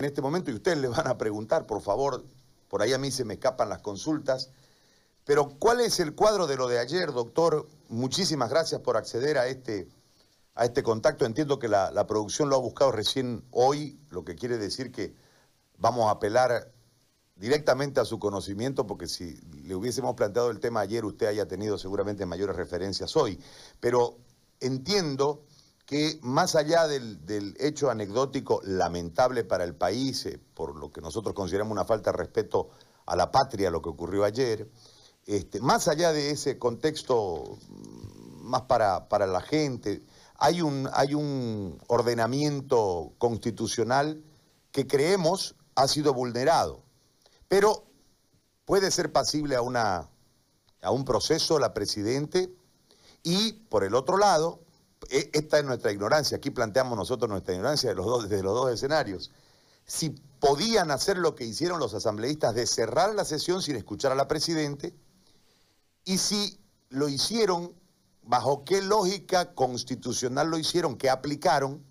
en este momento y ustedes le van a preguntar, por favor, por ahí a mí se me escapan las consultas. Pero ¿cuál es el cuadro de lo de ayer, doctor? Muchísimas gracias por acceder a este, a este contacto. Entiendo que la, la producción lo ha buscado recién hoy, lo que quiere decir que vamos a apelar directamente a su conocimiento, porque si le hubiésemos planteado el tema ayer, usted haya tenido seguramente mayores referencias hoy. Pero entiendo que más allá del, hecho anecdótico lamentable para el país, eh, por lo que nosotros consideramos una falta de respeto a la patria, lo que ocurrió ayer, este, más allá de ese contexto mm, más para, para la gente, hay un, hay un ordenamiento constitucional que creemos ha sido vulnerado, pero puede ser pasible a, una, a un proceso la Presidente y, por el otro lado, esta es nuestra ignorancia, aquí planteamos nosotros nuestra ignorancia de los dos, desde los dos escenarios. Si podían hacer lo que hicieron los asambleístas de cerrar la sesión sin escuchar a la Presidente, y si lo hicieron, bajo qué lógica constitucional lo hicieron, qué aplicaron,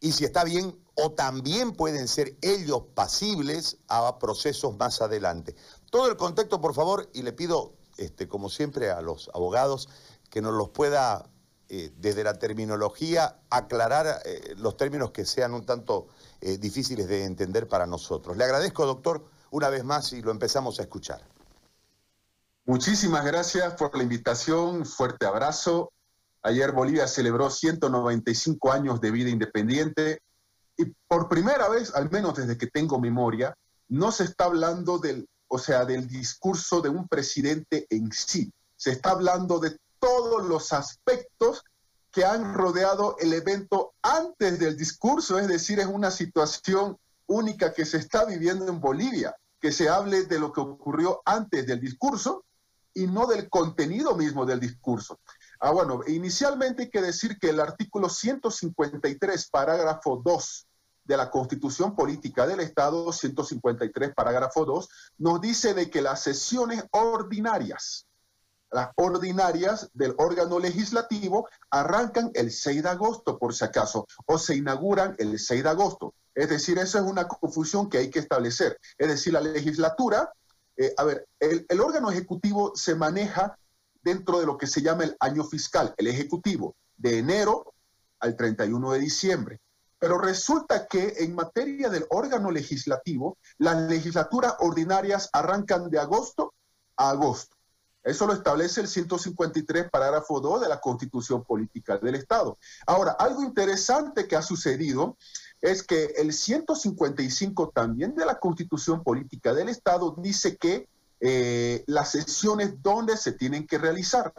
y si está bien o también pueden ser ellos pasibles a procesos más adelante. Todo el contexto, por favor, y le pido, este, como siempre, a los abogados que nos los pueda eh, desde la terminología, aclarar eh, los términos que sean un tanto eh, difíciles de entender para nosotros. Le agradezco, doctor, una vez más y lo empezamos a escuchar. Muchísimas gracias por la invitación, fuerte abrazo. Ayer Bolivia celebró 195 años de vida independiente y por primera vez, al menos desde que tengo memoria, no se está hablando del, o sea, del discurso de un presidente en sí. Se está hablando de todos los aspectos que han rodeado el evento antes del discurso, es decir, es una situación única que se está viviendo en Bolivia, que se hable de lo que ocurrió antes del discurso y no del contenido mismo del discurso. Ah, bueno, inicialmente hay que decir que el artículo 153, parágrafo 2 de la Constitución Política del Estado, 153, parágrafo 2, nos dice de que las sesiones ordinarias las ordinarias del órgano legislativo arrancan el 6 de agosto, por si acaso, o se inauguran el 6 de agosto. Es decir, esa es una confusión que hay que establecer. Es decir, la legislatura, eh, a ver, el, el órgano ejecutivo se maneja dentro de lo que se llama el año fiscal, el ejecutivo, de enero al 31 de diciembre. Pero resulta que en materia del órgano legislativo, las legislaturas ordinarias arrancan de agosto a agosto. Eso lo establece el 153, parágrafo 2 de la Constitución Política del Estado. Ahora, algo interesante que ha sucedido es que el 155 también de la Constitución Política del Estado dice que eh, las sesiones donde se tienen que realizar,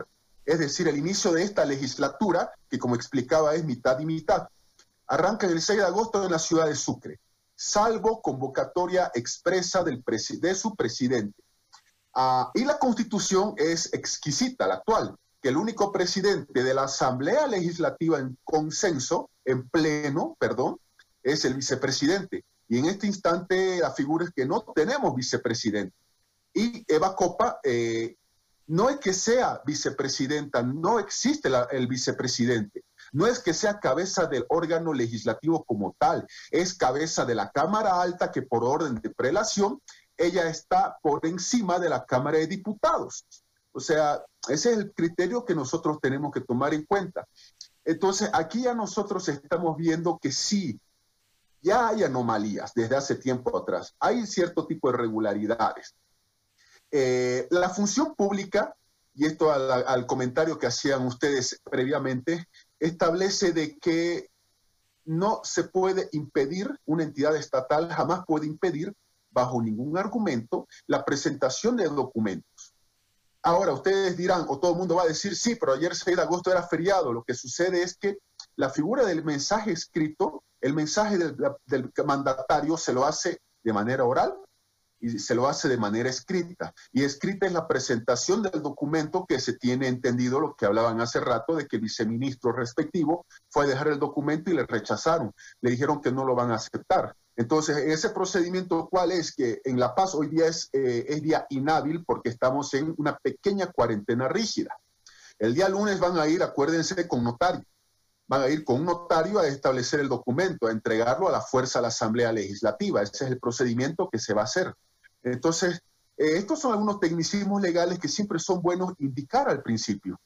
es decir, el inicio de esta legislatura, que como explicaba es mitad y mitad, arranca el 6 de agosto en la ciudad de Sucre, salvo convocatoria expresa de su presidente Ah, y la constitución es exquisita, la actual, que el único presidente de la Asamblea Legislativa en consenso, en pleno, perdón, es el vicepresidente. Y en este instante la figura es que no tenemos vicepresidente. Y Eva Copa eh, no es que sea vicepresidenta, no existe el vicepresidente. No es que sea cabeza del órgano legislativo como tal, es cabeza de la Cámara Alta que por orden de prelación ella está por encima de la Cámara de Diputados. O sea, ese es el criterio que nosotros tenemos que tomar en cuenta. Entonces, aquí ya nosotros estamos viendo que sí, ya hay anomalías desde hace tiempo atrás. Hay cierto tipo de irregularidades. Eh, la función pública, y esto al, al comentario que hacían ustedes previamente, establece de que no se puede impedir, una entidad estatal jamás puede impedir bajo ningún argumento la presentación de documentos. Ahora ustedes dirán, o todo el mundo va a decir, sí, pero ayer 6 de agosto era feriado. Lo que sucede es que la figura del mensaje escrito, el mensaje del, del mandatario se lo hace de manera oral y se lo hace de manera escrita. Y escrita es la presentación del documento que se tiene entendido, lo que hablaban hace rato, de que el viceministro respectivo fue a dejar el documento y le rechazaron. Le dijeron que no lo van a aceptar. Entonces, ese procedimiento, ¿cuál es? Que en La Paz hoy día es, eh, es día inhábil porque estamos en una pequeña cuarentena rígida. El día lunes van a ir, acuérdense, con notario. van a ir con un notario a establecer el documento, a entregarlo a la fuerza de la Asamblea Legislativa. Ese es el procedimiento que se va a hacer. Entonces, eh, estos son algunos tecnicismos legales que siempre son buenos indicar al principio.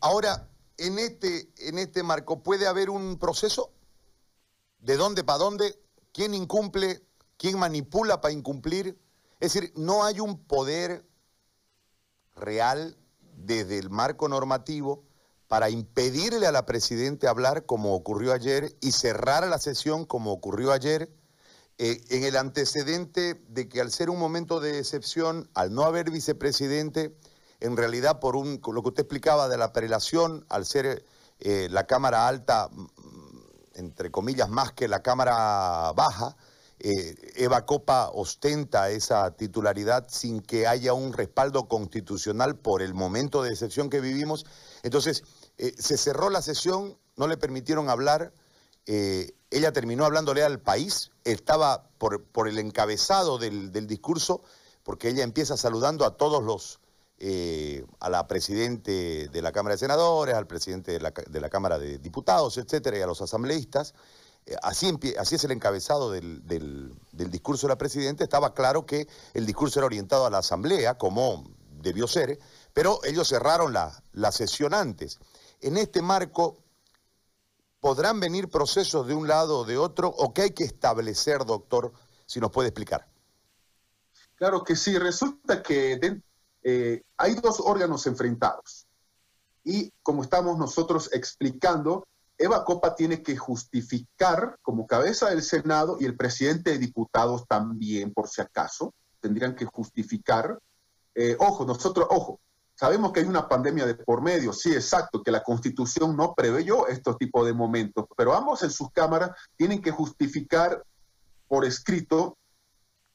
Ahora, en este, en este marco, ¿puede haber un proceso? ¿De dónde para dónde? ¿Quién incumple? ¿Quién manipula para incumplir? Es decir, no hay un poder real desde el marco normativo para impedirle a la Presidenta hablar como ocurrió ayer y cerrar la sesión como ocurrió ayer, eh, en el antecedente de que al ser un momento de excepción, al no haber vicepresidente, en realidad por un, lo que usted explicaba de la prelación, al ser eh, la Cámara Alta, entre comillas, más que la Cámara Baja, eh, Eva Copa ostenta esa titularidad sin que haya un respaldo constitucional por el momento de excepción que vivimos. Entonces, eh, se cerró la sesión, no le permitieron hablar, eh, ella terminó hablándole al país, estaba por, por el encabezado del, discurso, porque ella empieza saludando a todos los, a la presidente de la Cámara de Senadores, al presidente de la, de la Cámara de Diputados, etcétera, y a los asambleístas. Eh, así, es el encabezado del, discurso de la Presidenta, estaba claro que el discurso era orientado a la Asamblea, como debió ser, pero ellos cerraron la, la sesión antes. En este marco, ¿podrán venir procesos de un lado o de otro o qué hay que establecer, doctor, si nos puede explicar? Claro que sí, resulta que eh, hay dos órganos enfrentados. Y como estamos nosotros explicando, Eva Copa tiene que justificar como cabeza del Senado y el presidente de diputados también, por si acaso, tendrían que justificar. Eh, ojo, nosotros, ojo, sabemos que hay una pandemia de por medio, sí, exacto, que la constitución no preveyó estos tipos de momentos, pero ambos en sus cámaras tienen que justificar por escrito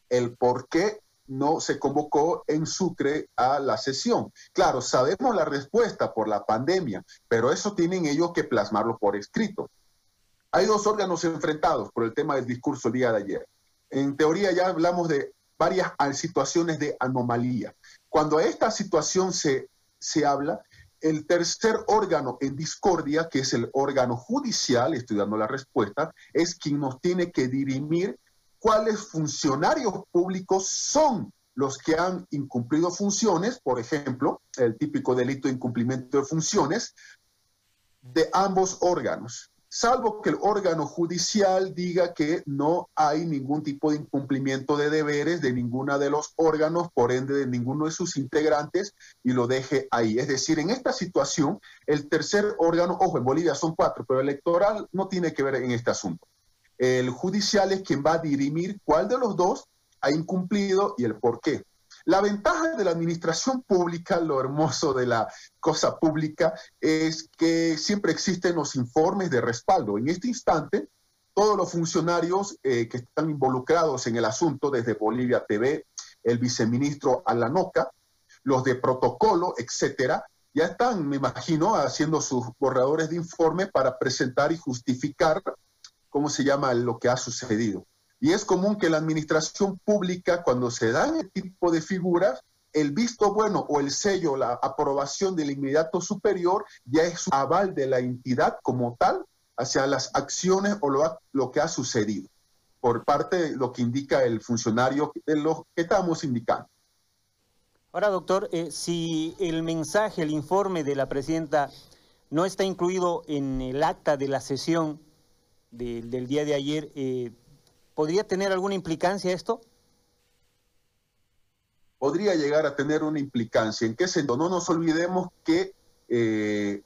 el por qué no se convocó en Sucre a la sesión. Claro, sabemos la respuesta por la pandemia, pero eso tienen ellos que plasmarlo por escrito. Hay dos órganos enfrentados por el tema del discurso el día de ayer. En teoría ya hablamos de varias situaciones de anomalía. Cuando a esta situación se, se habla, el tercer órgano en discordia, que es el órgano judicial, estoy dando la respuesta, es quien nos tiene que dirimir cuáles funcionarios públicos son los que han incumplido funciones, por ejemplo, el típico delito de incumplimiento de funciones, de ambos órganos, salvo que el órgano judicial diga que no hay ningún tipo de incumplimiento de deberes de ninguno de los órganos, por ende de ninguno de sus integrantes, y lo deje ahí. Es decir, en esta situación, el tercer órgano, ojo, en Bolivia son cuatro, pero el electoral no tiene que ver en este asunto. El judicial es quien va a dirimir cuál de los dos ha incumplido y el por qué. La ventaja de la administración pública, lo hermoso de la cosa pública, es que siempre existen los informes de respaldo. En este instante, todos los funcionarios eh, que están involucrados en el asunto, desde Bolivia TV, el viceministro Alanoca, los de protocolo, etcétera, ya están, me imagino, haciendo sus borradores de informe para presentar y justificar cómo se llama lo que ha sucedido. Y es común que la administración pública, cuando se dan este tipo de figuras, el visto bueno o el sello, la aprobación del inmediato superior, ya es un aval de la entidad como tal hacia las acciones o lo, lo que ha sucedido, por parte de lo que indica el funcionario de lo que estamos indicando. Ahora, doctor, eh, si el mensaje, el informe de la presidenta no está incluido en el acta de la sesión, del día de ayer, eh, ¿podría tener alguna implicancia esto? Podría llegar a tener una implicancia. ¿En qué sentido? No nos olvidemos que eh,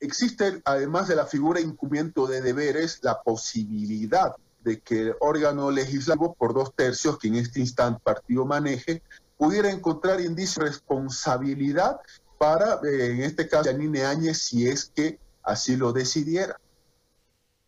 existe, además de la figura de incumplimiento de deberes, la posibilidad de que el órgano legislativo, por dos tercios, que en este instante partido maneje, pudiera encontrar indicios de responsabilidad para, eh, en este caso, Yanine Áñez, si es que así lo decidiera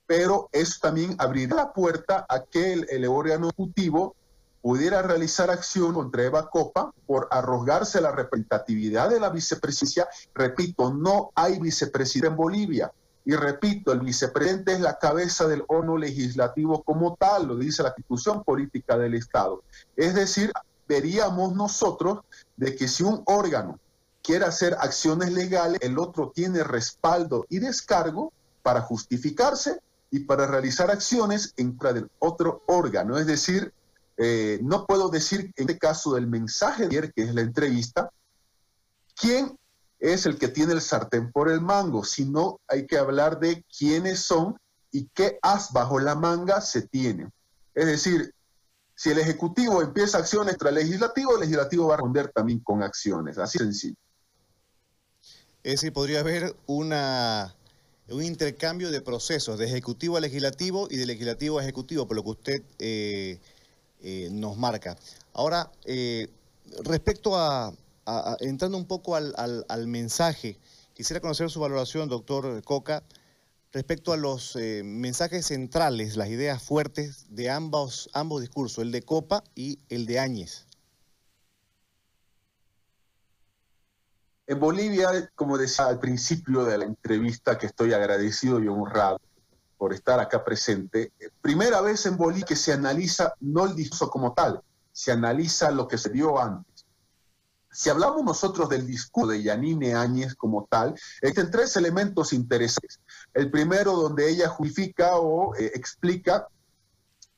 pero eso también abriría la puerta a que el, órgano ejecutivo pudiera realizar acción contra Eva Copa por arrogarse la representatividad de la vicepresidencia. Repito, no hay vicepresidente en Bolivia. Y repito, el vicepresidente es la cabeza del órgano legislativo como tal, lo dice la Constitución Política del Estado. Es decir, veríamos nosotros de que si un órgano quiere hacer acciones legales, el otro tiene respaldo y descargo para justificarse y para realizar acciones en contra del otro órgano. Es decir, eh, no puedo decir en este caso del mensaje de ayer, que es la entrevista, quién es el que tiene el sartén por el mango, sino hay que hablar de quiénes son y qué as bajo la manga se tiene. Es decir, si el Ejecutivo empieza acciones tras el Legislativo, el Legislativo va a responder también con acciones, así sencillo. Es decir, podría haber una, un intercambio de procesos de Ejecutivo a Legislativo y de Legislativo a Ejecutivo, por lo que usted eh, eh, nos marca. Ahora, eh, respecto a, entrando un poco al, mensaje, quisiera conocer su valoración, doctor Coca, respecto a los mensajes centrales, las ideas fuertes de ambos, ambos discursos, el de Copa y el de Áñez. En Bolivia, como decía al principio de la entrevista, que estoy agradecido y honrado por estar acá presente, primera vez en Bolivia que se analiza no el discurso como tal, se analiza lo que se dio antes si hablamos nosotros del discurso de Yanine Áñez como tal, existen tres elementos interesantes. El primero, donde ella justifica o eh, explica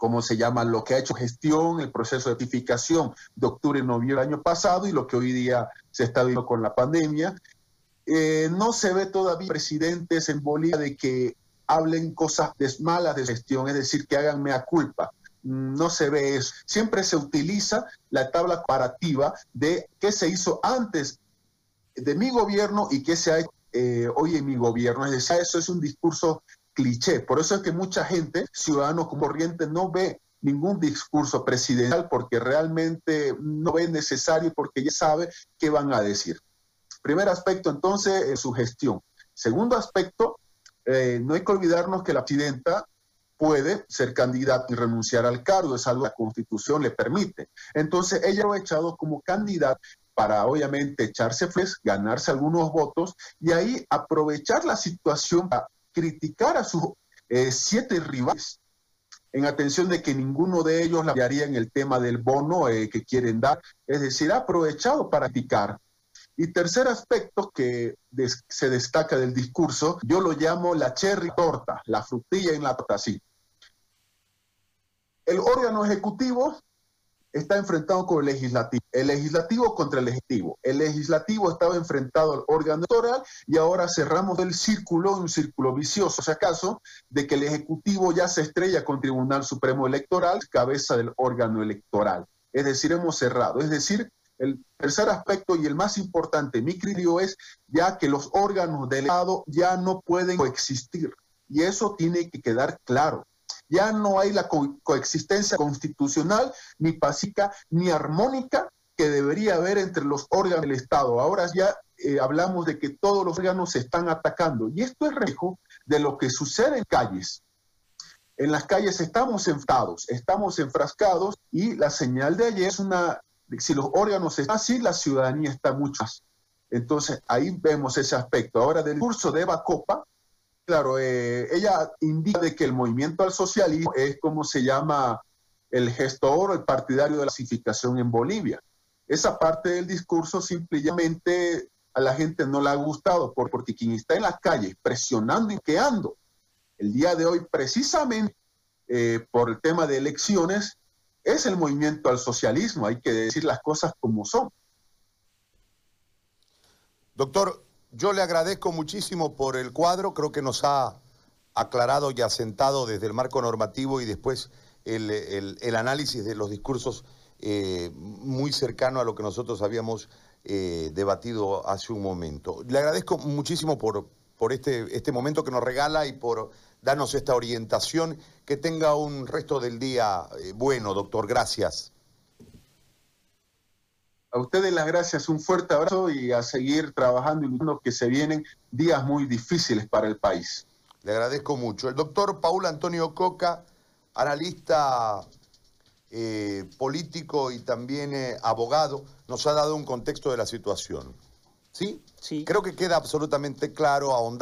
cómo se llama lo que ha hecho gestión, el proceso de certificación de octubre y noviembre del año pasado y lo que hoy día se está viendo con la pandemia. Eh, no se ve todavía presidentes en Bolivia de que hablen cosas malas de gestión, es decir, que hagan mea culpa no se ve eso. Siempre se utiliza la tabla comparativa de qué se hizo antes de mi gobierno y qué se ha hecho eh, hoy en mi gobierno. Es decir, eso es un discurso cliché. Por eso es que mucha gente, ciudadano corriente, no ve ningún discurso presidencial porque realmente no ve necesario porque ya sabe qué van a decir. Primer aspecto, entonces, su gestión. Segundo aspecto, eh, no hay que olvidarnos que la presidenta puede ser candidato y renunciar al cargo, es algo que la Constitución le permite. Entonces, ella lo ha echado como candidato para obviamente echarse fles, ganarse algunos votos y ahí aprovechar la situación para criticar a sus eh, siete rivales en atención de que ninguno de ellos la haría en el tema del bono eh, que quieren dar, es decir, ha aprovechado para criticar. Y tercer aspecto que se destaca del discurso, yo lo llamo la cherry torta, la frutilla en la torta, sí. El órgano ejecutivo está enfrentado con el legislativo, el legislativo contra el ejecutivo. El legislativo estaba enfrentado al órgano electoral y ahora cerramos el círculo, un círculo vicioso, si acaso, de que el ejecutivo ya se estrella con Tribunal Supremo Electoral, cabeza del órgano electoral. Es decir, hemos cerrado. Es decir, el tercer aspecto y el más importante, mi criterio es ya que los órganos del Estado ya no pueden coexistir. Y eso tiene que quedar claro. Ya no hay la coexistencia constitucional, ni pacífica, ni armónica que debería haber entre los órganos del Estado. Ahora ya eh, hablamos de que todos los órganos se están atacando. Y esto es reflejo de lo que sucede en calles. En las calles estamos enfrascados, estamos enfrascados y la señal de ayer es una, si los órganos están así, la ciudadanía está mucho más. Entonces ahí vemos ese aspecto. Ahora del curso de Eva Copa, Claro, eh, ella indica de que el movimiento al socialismo es como se llama el gestor el partidario de la pacificación en Bolivia. Esa parte del discurso simplemente a la gente no le ha gustado porque quien está en las calles presionando y queando el día de hoy precisamente eh, por el tema de elecciones es el movimiento al socialismo. Hay que decir las cosas como son. Doctor, yo le agradezco muchísimo por el cuadro, creo que nos ha aclarado y asentado desde el marco normativo y después el, análisis de los discursos eh, muy cercano a lo que nosotros habíamos eh, debatido hace un momento. Le agradezco muchísimo por, por este, este momento que nos regala y por darnos esta orientación. Que tenga un resto del día eh, bueno, doctor. Gracias. A ustedes las gracias, un fuerte abrazo y a seguir trabajando y luchando que se vienen días muy difíciles para el país. Le agradezco mucho. El doctor Paul Antonio Coca, analista eh, político y también eh, abogado, nos ha dado un contexto de la situación. ¿Sí? Sí. Creo que queda absolutamente claro, ahondar.